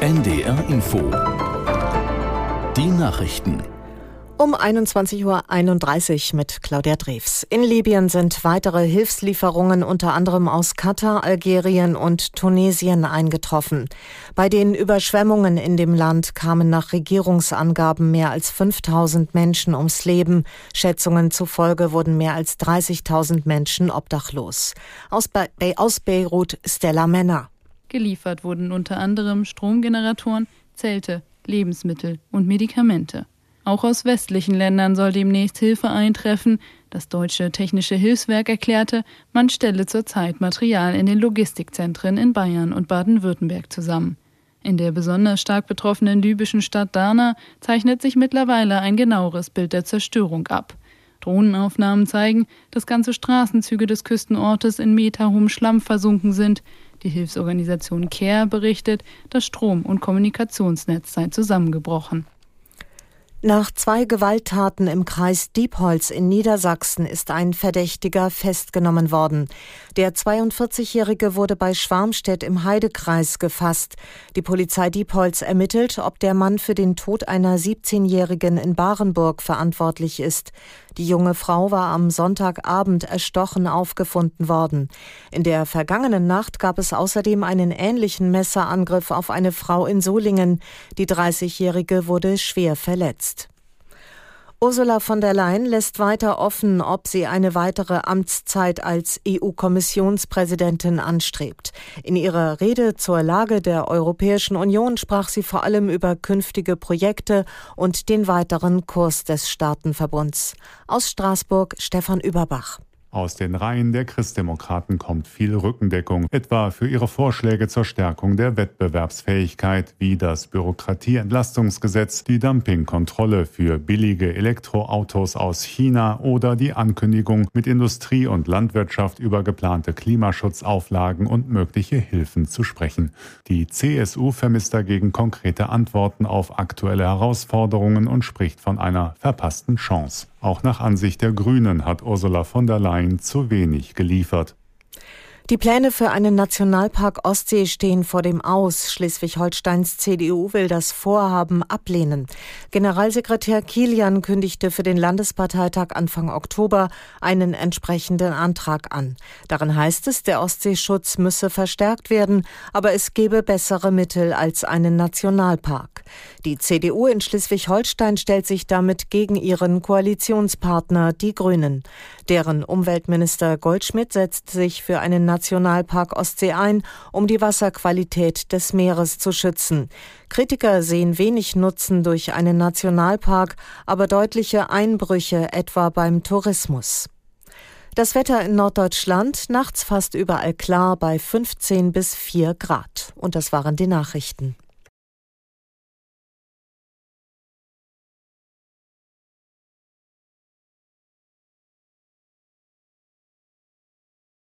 NDR Info. Die Nachrichten. Um 21.31 Uhr mit Claudia Drews. In Libyen sind weitere Hilfslieferungen unter anderem aus Katar, Algerien und Tunesien eingetroffen. Bei den Überschwemmungen in dem Land kamen nach Regierungsangaben mehr als 5000 Menschen ums Leben. Schätzungen zufolge wurden mehr als 30.000 Menschen obdachlos. Aus, Be aus Beirut Stella Männer. Geliefert wurden unter anderem Stromgeneratoren, Zelte, Lebensmittel und Medikamente. Auch aus westlichen Ländern soll demnächst Hilfe eintreffen. Das Deutsche Technische Hilfswerk erklärte, man stelle zurzeit Material in den Logistikzentren in Bayern und Baden-Württemberg zusammen. In der besonders stark betroffenen libyschen Stadt Darna zeichnet sich mittlerweile ein genaueres Bild der Zerstörung ab. Drohnenaufnahmen zeigen, dass ganze Straßenzüge des Küstenortes in meterhohem Schlamm versunken sind. Die Hilfsorganisation CARE berichtet, das Strom- und Kommunikationsnetz sei zusammengebrochen. Nach zwei Gewalttaten im Kreis Diepholz in Niedersachsen ist ein Verdächtiger festgenommen worden. Der 42-Jährige wurde bei Schwarmstedt im Heidekreis gefasst. Die Polizei Diepholz ermittelt, ob der Mann für den Tod einer 17-Jährigen in Barenburg verantwortlich ist. Die junge Frau war am Sonntagabend erstochen aufgefunden worden. In der vergangenen Nacht gab es außerdem einen ähnlichen Messerangriff auf eine Frau in Solingen. Die 30-Jährige wurde schwer verletzt. Ursula von der Leyen lässt weiter offen, ob sie eine weitere Amtszeit als EU-Kommissionspräsidentin anstrebt. In ihrer Rede zur Lage der Europäischen Union sprach sie vor allem über künftige Projekte und den weiteren Kurs des Staatenverbunds. Aus Straßburg Stefan Überbach. Aus den Reihen der Christdemokraten kommt viel Rückendeckung, etwa für ihre Vorschläge zur Stärkung der Wettbewerbsfähigkeit, wie das Bürokratieentlastungsgesetz, die Dumpingkontrolle für billige Elektroautos aus China oder die Ankündigung, mit Industrie und Landwirtschaft über geplante Klimaschutzauflagen und mögliche Hilfen zu sprechen. Die CSU vermisst dagegen konkrete Antworten auf aktuelle Herausforderungen und spricht von einer verpassten Chance. Auch nach Ansicht der Grünen hat Ursula von der Leyen zu wenig geliefert. Die Pläne für einen Nationalpark Ostsee stehen vor dem Aus. Schleswig-Holsteins CDU will das Vorhaben ablehnen. Generalsekretär Kilian kündigte für den Landesparteitag Anfang Oktober einen entsprechenden Antrag an. Darin heißt es, der Ostseeschutz müsse verstärkt werden, aber es gebe bessere Mittel als einen Nationalpark. Die CDU in Schleswig-Holstein stellt sich damit gegen ihren Koalitionspartner, die Grünen. Deren Umweltminister Goldschmidt setzt sich für einen Nationalpark Ostsee ein, um die Wasserqualität des Meeres zu schützen. Kritiker sehen wenig Nutzen durch einen Nationalpark, aber deutliche Einbrüche etwa beim Tourismus. Das Wetter in Norddeutschland nachts fast überall klar bei 15 bis 4 Grad. Und das waren die Nachrichten.